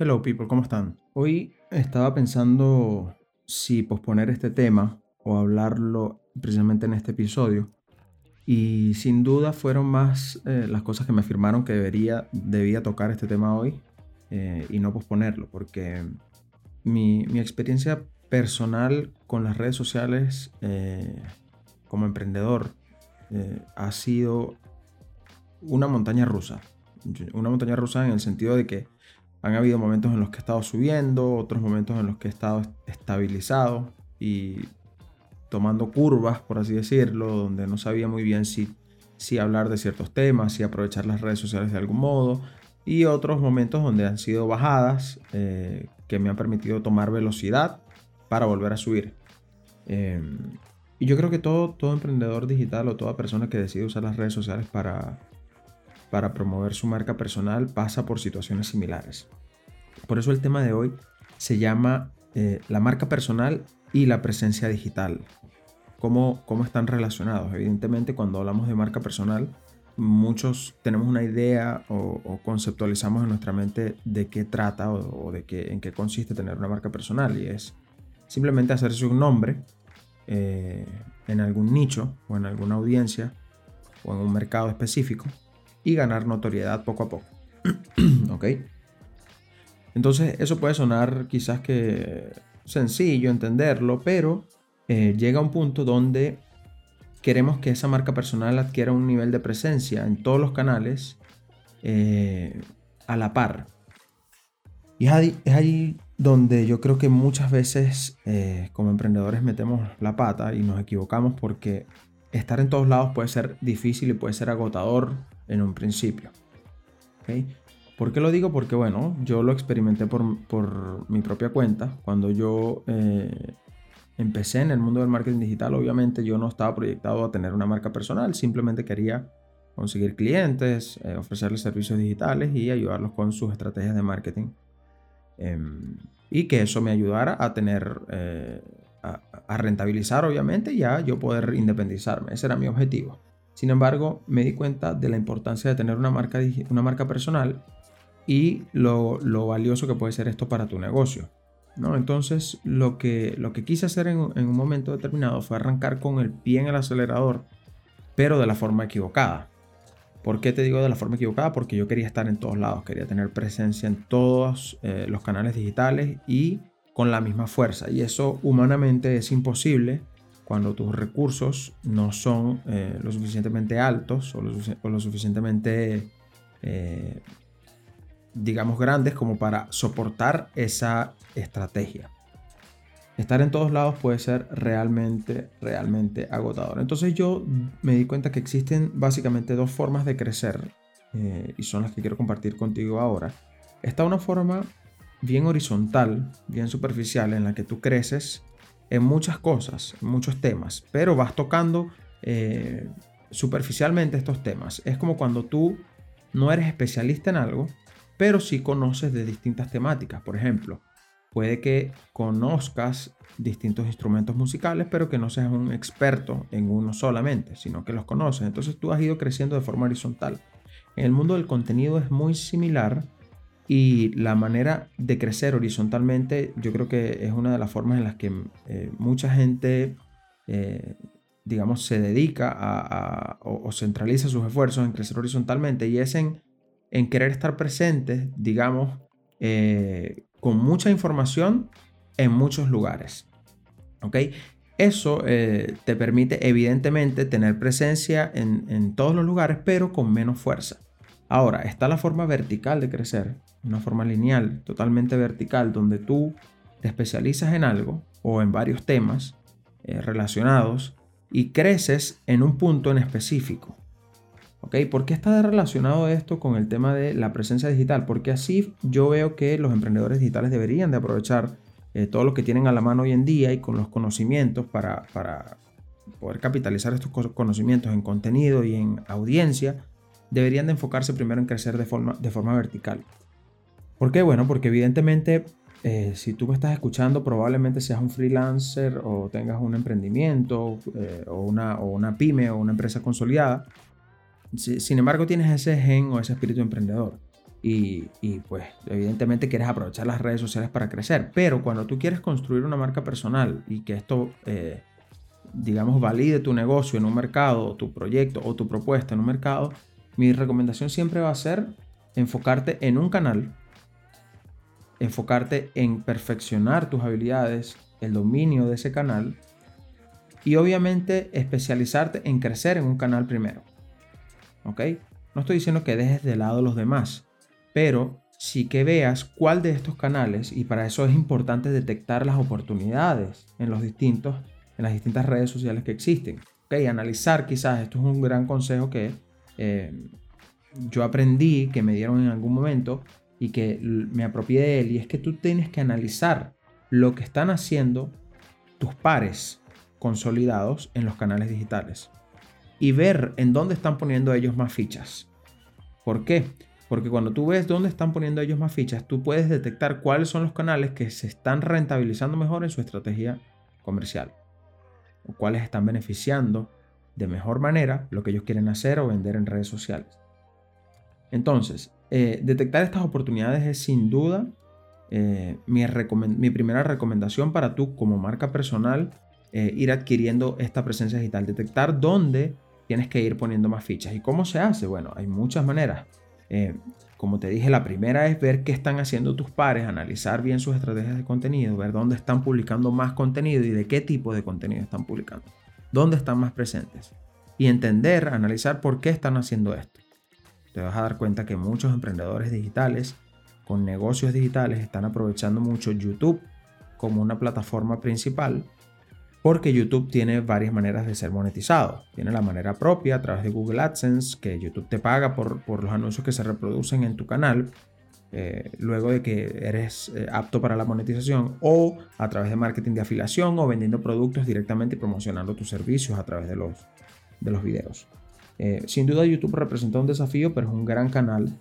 Hello people, ¿cómo están? Hoy estaba pensando si posponer este tema o hablarlo precisamente en este episodio. Y sin duda fueron más eh, las cosas que me afirmaron que debería, debía tocar este tema hoy eh, y no posponerlo, porque mi, mi, experiencia personal con las redes sociales eh, como emprendedor ha sido una montaña rusa. Una montaña rusa en el sentido de que han habido momentos en los que he estado subiendo, otros momentos en los que he estado estabilizado y tomando curvas, por así decirlo, donde no sabía muy bien si, si hablar de ciertos temas, si aprovechar las redes sociales de algún modo, y otros momentos donde han sido bajadas eh, que me han permitido tomar velocidad para volver a subir. Em, y yo creo que todo, todo emprendedor digital o toda persona que decide usar las redes sociales para, para promover su marca personal pasa por situaciones similares. Por eso el tema de hoy se llama eh, la marca personal y la presencia digital. ¿Cómo, ¿Cómo están relacionados? Evidentemente cuando hablamos de marca personal, muchos tenemos una idea o, conceptualizamos en nuestra mente de qué trata o, de qué, en qué consiste tener una marca personal y es simplemente hacerse un nombre eh, en algún nicho o en alguna audiencia o en un mercado específico y ganar notoriedad poco a poco. ¿Ok? Entonces eso puede sonar quizás que sencillo entenderlo, pero eh, llega un punto donde queremos que esa marca personal adquiera un nivel de presencia en todos los canales eh, a la par. Y es ahí, donde yo creo que muchas veces eh, como emprendedores metemos la pata y nos equivocamos porque estar en todos lados puede ser difícil y puede ser agotador en un principio. ¿Por qué lo digo? Porque bueno, yo lo experimenté por, mi propia cuenta. Cuando yo eh, empecé en el mundo del marketing digital, obviamente yo no estaba proyectado a tener una marca personal, simplemente quería conseguir clientes, eh, ofrecerles servicios digitales y ayudarlos con sus estrategias de marketing. Em, y que eso me ayudara a tener, a, rentabilizar obviamente y a yo poder independizarme. Ese era mi objetivo. Sin embargo, me di cuenta de la importancia de tener una marca, una marca personal y lo, valioso que puede ser esto para tu negocio. ¿no? Entonces, lo que, lo que quise hacer en, un momento determinado fue arrancar con el pie en el acelerador, pero de la forma equivocada. ¿Por qué te digo de la forma equivocada? Porque yo quería estar en todos lados, quería tener presencia en todos eh, los canales digitales y con la misma fuerza. Y eso humanamente es imposible cuando tus recursos no son eh, lo suficientemente altos o lo, suficientemente, eh, digamos, grandes como para soportar esa estrategia. Estar en todos lados puede ser realmente, realmente agotador. Entonces yo me di cuenta que existen básicamente dos formas de crecer eh, y son las que quiero compartir contigo ahora. Está una forma bien horizontal, bien superficial, en la que tú creces en muchas cosas, muchos temas, pero vas tocando eh, superficialmente estos temas. Es como cuando tú no eres especialista en algo, pero sí conoces de distintas temáticas. Por ejemplo, puede que conozcas distintos instrumentos musicales, pero que no seas un experto en uno solamente, sino que los conoces. Entonces tú has ido creciendo de forma horizontal. En el mundo del contenido es muy similar y la manera de crecer horizontalmente, yo creo que es una de las formas en las que eh, mucha gente, eh, digamos, se dedica a, o, centraliza sus esfuerzos en crecer horizontalmente y es en, querer estar presente, digamos, eh, con mucha información en muchos lugares. ¿Ok? Eso te permite evidentemente tener presencia en, en todos los lugares, pero con menos fuerza. Ahora, está la forma vertical de crecer, una forma lineal, totalmente vertical, donde tú te especializas en algo o en varios temas eh, relacionados y creces en un punto en específico. ¿Ok? ¿Por qué está relacionado esto con el tema de la presencia digital? Porque así yo veo que los emprendedores digitales deberían de aprovechar eh, todo lo que tienen a la mano hoy en día y con los conocimientos para, para poder capitalizar estos conocimientos en contenido y en audiencia, deberían de enfocarse primero en crecer de forma, de forma vertical. ¿Por qué? Bueno, porque evidentemente eh, si tú me estás escuchando, probablemente seas un freelancer o tengas un emprendimiento eh, o, una, o, una, pyme o una empresa consolidada. sin embargo, tienes ese gen o ese espíritu emprendedor. y, pues evidentemente quieres aprovechar las redes sociales para crecer. Pero cuando tú quieres construir una marca personal y que esto, eh, digamos, valide tu negocio en un mercado, tu proyecto o tu propuesta en un mercado, mi recomendación siempre va a ser enfocarte en un canal, enfocarte en perfeccionar tus habilidades, el dominio de ese canal y obviamente especializarte en crecer en un canal primero. ¿Ok? No estoy diciendo que dejes de lado los demás, pero sí que veas cuál de estos canales, y para eso es importante detectar las oportunidades en los distintos, en las distintas redes sociales que existen. ¿Ok? Analizar quizás, esto es un gran consejo que eh, yo aprendí, que me dieron en algún momento y que me apropié de él, y es que tú tienes que analizar lo que están haciendo tus pares consolidados en los canales digitales y ver en dónde están poniendo ellos más fichas. ¿Por qué? Porque cuando tú ves dónde están poniendo ellos más fichas, tú puedes detectar cuáles son los canales que se están rentabilizando mejor en su estrategia comercial o cuáles están beneficiando de mejor manera lo que ellos quieren hacer o vender en redes sociales. Entonces, eh, detectar estas oportunidades es sin duda eh, mi, primera recomendación para tú como marca personal eh, ir adquiriendo esta presencia digital, detectar dónde tienes que ir poniendo más fichas. ¿Y cómo se hace? Bueno, hay muchas maneras. como te dije, la primera es ver qué están haciendo tus pares, analizar bien sus estrategias de contenido, ver dónde están publicando más contenido y de qué tipo de contenido están publicando, dónde están más presentes. Y entender, analizar por qué están haciendo esto te vas a dar cuenta que muchos emprendedores digitales con negocios digitales están aprovechando mucho YouTube como una plataforma principal porque YouTube tiene varias maneras de ser monetizado. Tiene la manera propia a través de Google AdSense, que YouTube te paga por, los anuncios que se reproducen en tu canal, eh, luego de que eres eh, apto para la monetización, o a través de marketing de afiliación o vendiendo productos directamente y promocionando tus servicios a través de los, de los videos. Eh, sin duda YouTube representa un desafío, pero es un gran canal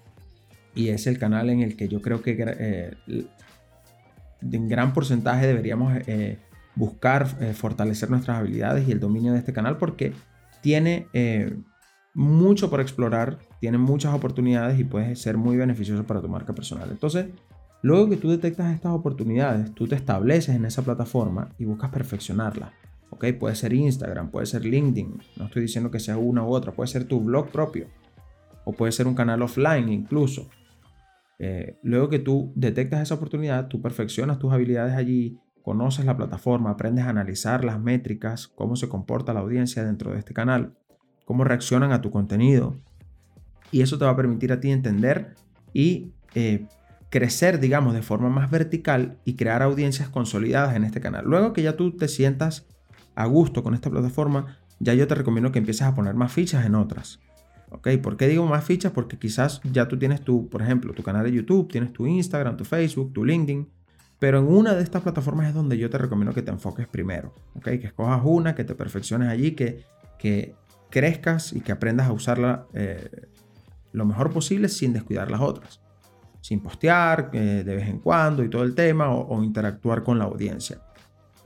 y es el canal en el que yo creo que en gran porcentaje deberíamos buscar fortalecer nuestras habilidades y el dominio de este canal porque tiene mucho por explorar, tiene muchas oportunidades y puede ser muy beneficioso para tu marca personal. Entonces, luego que tú detectas estas oportunidades, tú te estableces en esa plataforma y buscas perfeccionarla. ¿ok? Puede ser Instagram, puede ser LinkedIn, no estoy diciendo que sea una u otra, puede ser tu blog propio o puede ser un canal offline incluso. Eh, luego que tú detectas esa oportunidad, tú perfeccionas tus habilidades allí, conoces la plataforma, aprendes a analizar las métricas, cómo se comporta la audiencia dentro de este canal, cómo reaccionan a tu contenido. Y eso te va a permitir a ti entender y eh, crecer, digamos, de forma más vertical y crear audiencias consolidadas en este canal. Luego que ya tú te sientas a gusto con esta plataforma, ya yo te recomiendo que empieces a poner más fichas en otras. ¿Ok? ¿Por qué digo más fichas? Porque quizás ya tú tienes tu, por ejemplo, tu canal de YouTube, tienes tu Instagram, tu Facebook, tu LinkedIn. Pero en una de estas plataformas es donde yo te recomiendo que te enfoques primero. ¿Ok? Que escojas una, que te perfecciones allí, que, que crezcas y que aprendas a usarla eh, lo mejor posible sin descuidar las otras. Sin postear eh, de vez en cuando y todo el tema o interactuar con la audiencia.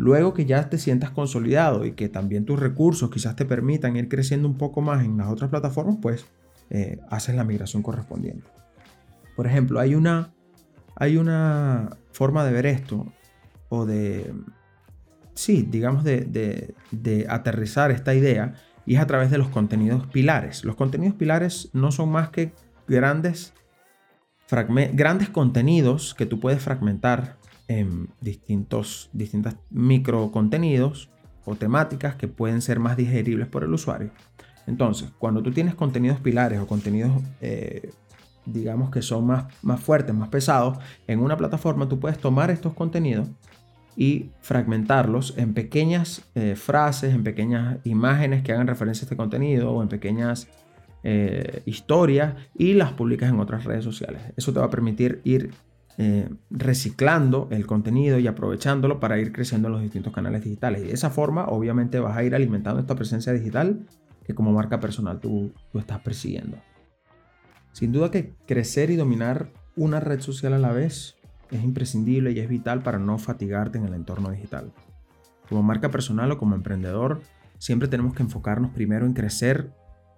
Luego que ya te sientas consolidado y que también tus recursos quizás te permitan ir creciendo un poco más en las otras plataformas, pues eh, haces la migración correspondiente. Por ejemplo, hay una, hay una forma de ver esto o de, sí, digamos de, de aterrizar esta idea y es a través de los contenidos pilares. Los contenidos pilares no son más que grandes, grandes contenidos que tú puedes fragmentar en distintos distintos micro contenidos o temáticas que pueden ser más digeribles por el usuario. Entonces, cuando tú tienes contenidos pilares o contenidos, eh, digamos que son más, más fuertes, más pesados, en una plataforma tú puedes tomar estos contenidos y fragmentarlos en pequeñas eh, frases, en pequeñas imágenes que hagan referencia a este contenido o en pequeñas eh, historias y las publicas en otras redes sociales. Eso te va a permitir ir eh, reciclando el contenido y aprovechándolo para ir creciendo en los distintos canales digitales. Y de esa forma, obviamente, vas a ir alimentando esta presencia digital que como marca personal tú, tú estás persiguiendo. Sin duda que crecer y dominar una red social a la vez es imprescindible y es vital para no fatigarte en el entorno digital. Como marca personal o como emprendedor, siempre tenemos que enfocarnos primero en crecer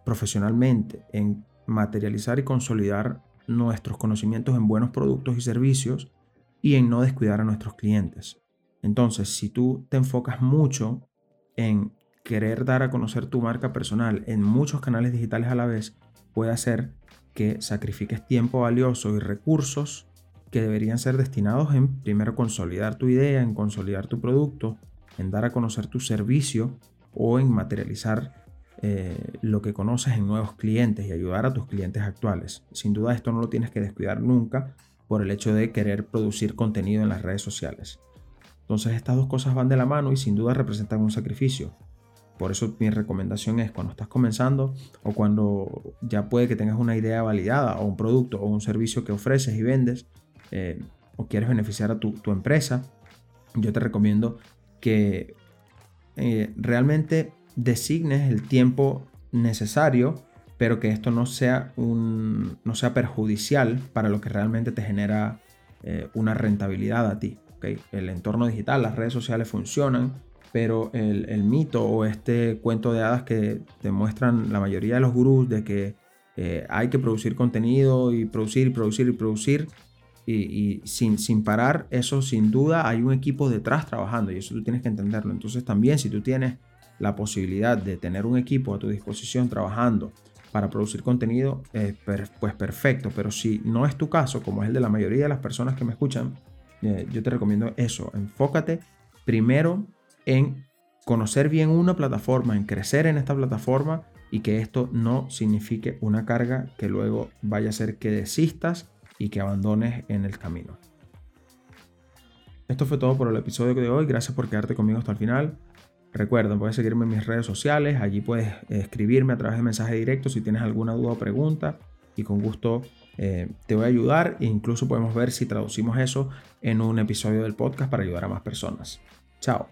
profesionalmente, en materializar y consolidar nuestros conocimientos en buenos productos y servicios y en no descuidar a nuestros clientes. Entonces, si tú te enfocas mucho en querer dar a conocer tu marca personal en muchos canales digitales a la vez, puede hacer que sacrifiques tiempo valioso y recursos que deberían ser destinados en primero consolidar tu idea, en consolidar tu producto, en dar a conocer tu servicio o en materializar eh, lo que conoces en nuevos clientes y ayudar a tus clientes actuales. Sin duda esto no lo tienes que descuidar nunca por el hecho de querer producir contenido en las redes sociales. Entonces estas dos cosas van de la mano y sin duda representan un sacrificio. Por eso mi recomendación es cuando estás comenzando o cuando ya puede que tengas una idea validada o un producto o un servicio que ofreces y vendes eh, o quieres beneficiar a tu, empresa, yo te recomiendo que eh, realmente designes el tiempo necesario, pero que esto no sea, un, no sea perjudicial para lo que realmente te genera eh, una rentabilidad a ti. El entorno digital, las redes sociales funcionan, pero el, mito o este cuento de hadas que demuestran la mayoría de los gurús de que eh, hay que producir contenido y producir y producir y producir y, sin, sin, parar, eso sin duda hay un equipo detrás trabajando y eso tú tienes que entenderlo. Entonces también si tú tienes la posibilidad de tener un equipo a tu disposición trabajando para producir contenido, eh, pues perfecto. Pero si no es tu caso, como es el de la mayoría de las personas que me escuchan, eh, yo te recomiendo eso. Enfócate primero en conocer bien una plataforma, en crecer en esta plataforma y que esto no signifique una carga que luego vaya a hacer que desistas y que abandones en el camino. Esto fue todo por el episodio de hoy. Gracias por quedarte conmigo hasta el final. Recuerda, puedes seguirme en mis redes sociales, allí puedes escribirme a través de mensaje directo si tienes alguna duda o pregunta y con gusto eh, te voy a ayudar e incluso podemos ver si traducimos eso en un episodio del podcast para ayudar a más personas. Chao.